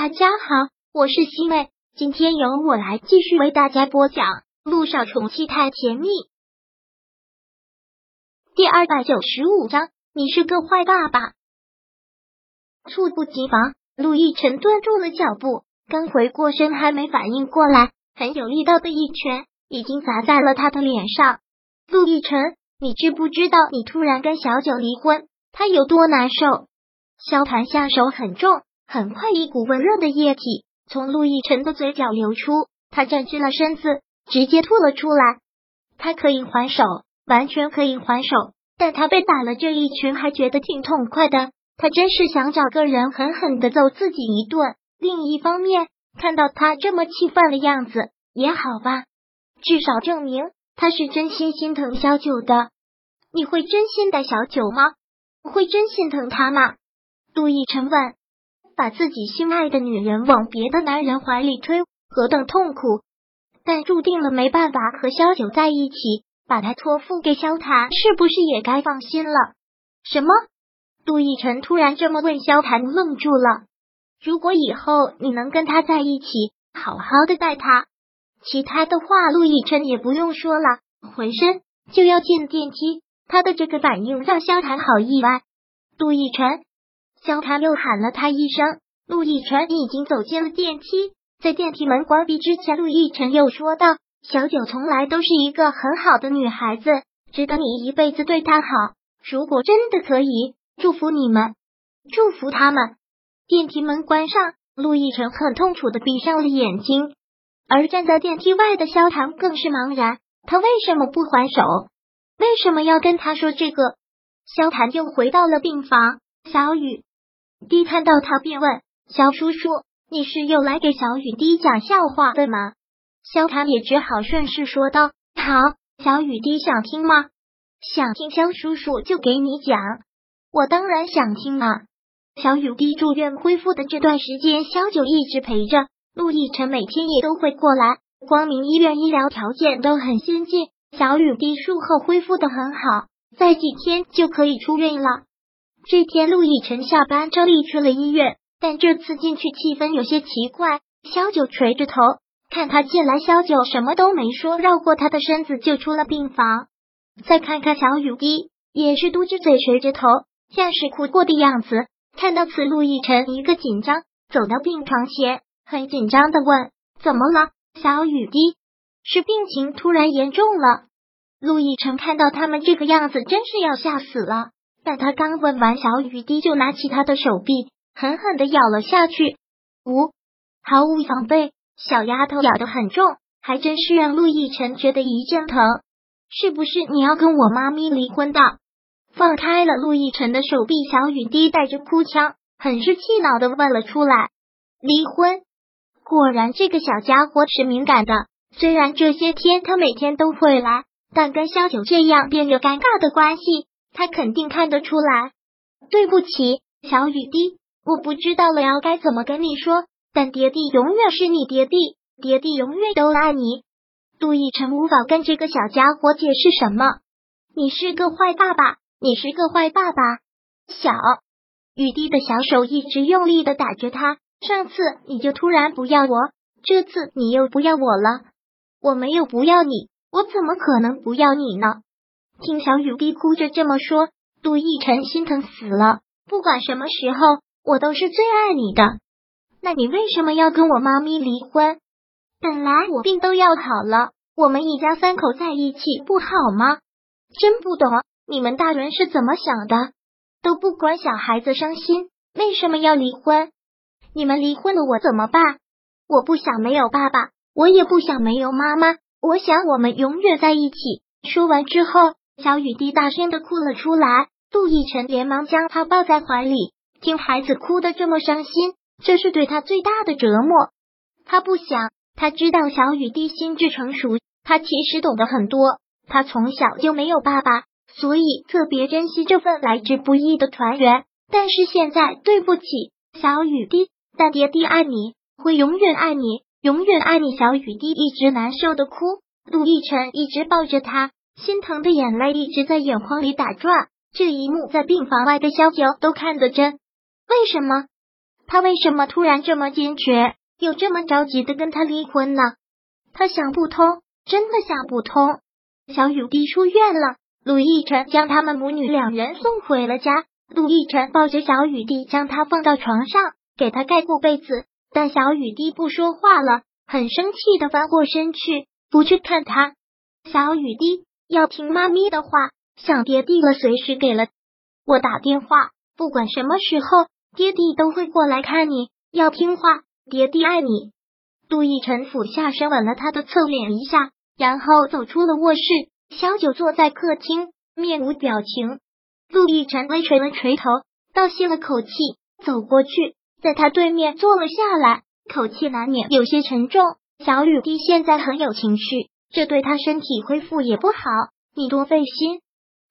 大家好，我是西妹，今天由我来继续为大家播讲《路上宠妻太甜蜜》第二百九十五章。你是个坏爸爸。猝不及防，陆亦辰顿住了脚步，刚回过身，还没反应过来，很有力道的一拳已经砸在了他的脸上。陆亦辰，你知不知道你突然跟小九离婚，他有多难受？萧谈下手很重。很快，一股温热的液体从陆亦辰的嘴角流出，他站直了身子，直接吐了出来。他可以还手，完全可以还手，但他被打了这一拳，还觉得挺痛快的。他真是想找个人狠狠的揍自己一顿。另一方面，看到他这么气愤的样子也好吧，至少证明他是真心心疼小九的。你会真心待小九吗？会真心疼他吗？陆亦辰问。把自己心爱的女人往别的男人怀里推，何等痛苦！但注定了没办法和萧九在一起，把他托付给萧谈，是不是也该放心了？什么？陆亦辰突然这么问，萧谈愣住了。如果以后你能跟他在一起，好好的待他，其他的话陆亦辰也不用说了。浑身就要进电梯，他的这个反应让萧谈好意外。陆亦辰。萧谈又喊了他一声，陆亦辰已经走进了电梯。在电梯门关闭之前，陆亦辰又说道：“小九从来都是一个很好的女孩子，值得你一辈子对她好。如果真的可以，祝福你们，祝福他们。”电梯门关上，陆亦辰很痛楚的闭上了眼睛，而站在电梯外的萧谈更是茫然。他为什么不还手？为什么要跟他说这个？萧谈又回到了病房，小雨。低看到他，便问：“小叔叔，你是又来给小雨滴讲笑话的吗？”萧谈也只好顺势说道：“好，小雨滴想听吗？想听，萧叔叔就给你讲。我当然想听啊。”小雨滴住院恢复的这段时间，萧九一直陪着陆亦辰，每天也都会过来。光明医院医疗条件都很先进，小雨滴术后恢复的很好，在几天就可以出院了。这天，陆亦辰下班，照例去了医院，但这次进去气氛有些奇怪。萧九垂着头看他进来，萧九什么都没说，绕过他的身子就出了病房。再看看小雨滴，也是嘟着嘴，垂着头，像是哭过的样子。看到此，陆亦辰一个紧张，走到病床前，很紧张的问：“怎么了，小雨滴？是病情突然严重了？”陆亦辰看到他们这个样子，真是要吓死了。但他刚问完，小雨滴就拿起他的手臂，狠狠的咬了下去。无毫无防备，小丫头咬的很重，还真是让陆亦辰觉得一阵疼。是不是你要跟我妈咪离婚的？放开了陆亦辰的手臂，小雨滴带着哭腔，很是气恼的问了出来。离婚？果然这个小家伙是敏感的。虽然这些天他每天都会来，但跟萧九这样变有尴尬的关系。他肯定看得出来。对不起，小雨滴，我不知道了，要该怎么跟你说。但爹地永远是你爹地，爹地永远都爱你。杜奕晨无法跟这个小家伙解释什么。你是个坏爸爸，你是个坏爸爸。小雨滴的小手一直用力的打着他。上次你就突然不要我，这次你又不要我了。我没有不要你，我怎么可能不要你呢？听小雨滴哭着这么说，杜奕晨心疼死了。不管什么时候，我都是最爱你的。那你为什么要跟我妈咪离婚？本来我病都要好了，我们一家三口在一起不好吗？真不懂你们大人是怎么想的，都不管小孩子伤心，为什么要离婚？你们离婚了，我怎么办？我不想没有爸爸，我也不想没有妈妈，我想我们永远在一起。说完之后。小雨滴大声的哭了出来，陆亦辰连忙将她抱在怀里。听孩子哭的这么伤心，这是对他最大的折磨。他不想，他知道小雨滴心智成熟，他其实懂得很多。他从小就没有爸爸，所以特别珍惜这份来之不易的团圆。但是现在，对不起，小雨滴，但爹地爱你，会永远爱你，永远爱你。小雨滴一直难受的哭，陆亦辰一直抱着他。心疼的眼泪一直在眼眶里打转，这一幕在病房外的萧九都看得真。为什么？他为什么突然这么坚决，又这么着急的跟他离婚呢？他想不通，真的想不通。小雨滴出院了，陆亦辰将他们母女两人送回了家。陆亦辰抱着小雨滴，将她放到床上，给她盖过被子，但小雨滴不说话了，很生气的翻过身去，不去看他。小雨滴要听妈咪的话，想爹地了，随时给了我打电话，不管什么时候，爹地都会过来看你。要听话，爹地爱你。陆亦辰俯下身吻了他的侧脸一下，然后走出了卧室。萧九坐在客厅，面无表情。陆亦辰微垂了垂头，倒吸了口气，走过去，在他对面坐了下来，口气难免有些沉重。小雨滴现在很有情绪。这对他身体恢复也不好，你多费心。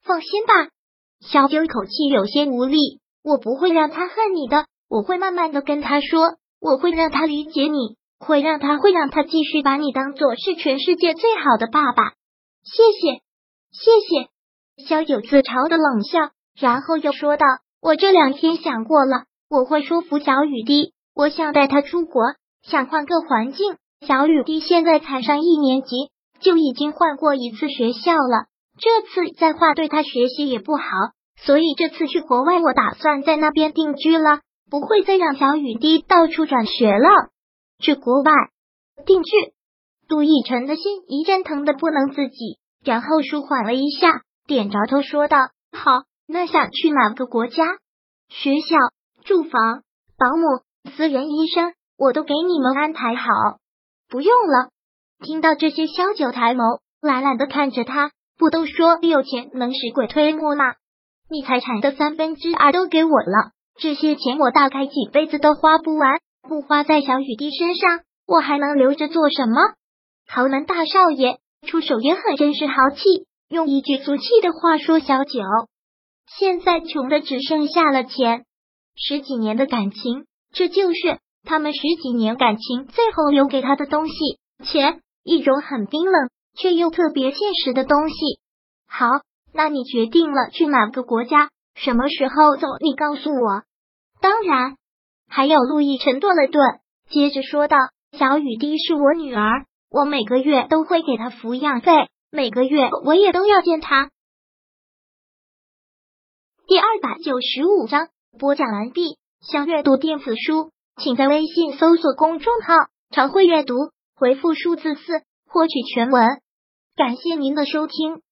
放心吧，小九口气有些无力。我不会让他恨你的，我会慢慢的跟他说，我会让他理解你，会让他会让他继续把你当做是全世界最好的爸爸。谢谢，谢谢。小九自嘲的冷笑，然后又说道：“我这两天想过了，我会说服小雨滴，我想带他出国，想换个环境。小雨滴现在才上一年级。”就已经换过一次学校了，这次再换对他学习也不好，所以这次去国外，我打算在那边定居了，不会再让小雨滴到处转学了。去国外定居，杜奕晨的心一阵疼的不能自己，然后舒缓了一下，点着头说道：“好，那想去哪个国家？学校、住房、保姆、私人医生，我都给你们安排好。不用了。”听到这些，萧九抬眸，懒懒的看着他。不都说有钱能使鬼推磨吗？你财产的三分之二都给我了，这些钱我大概几辈子都花不完。不花在小雨滴身上，我还能留着做什么？豪门大少爷出手也很真是豪气。用一句俗气的话说，小九现在穷的只剩下了钱。十几年的感情，这就是他们十几年感情最后留给他的东西——钱。一种很冰冷却又特别现实的东西。好，那你决定了去哪个国家？什么时候走？你告诉我。当然，还有陆亦辰顿了顿，接着说道：“小雨滴是我女儿，我每个月都会给她抚养费，每个月我也都要见她。”第二百九十五章播讲完毕。想阅读电子书，请在微信搜索公众号“常会阅读”。回复数字四获取全文，感谢您的收听。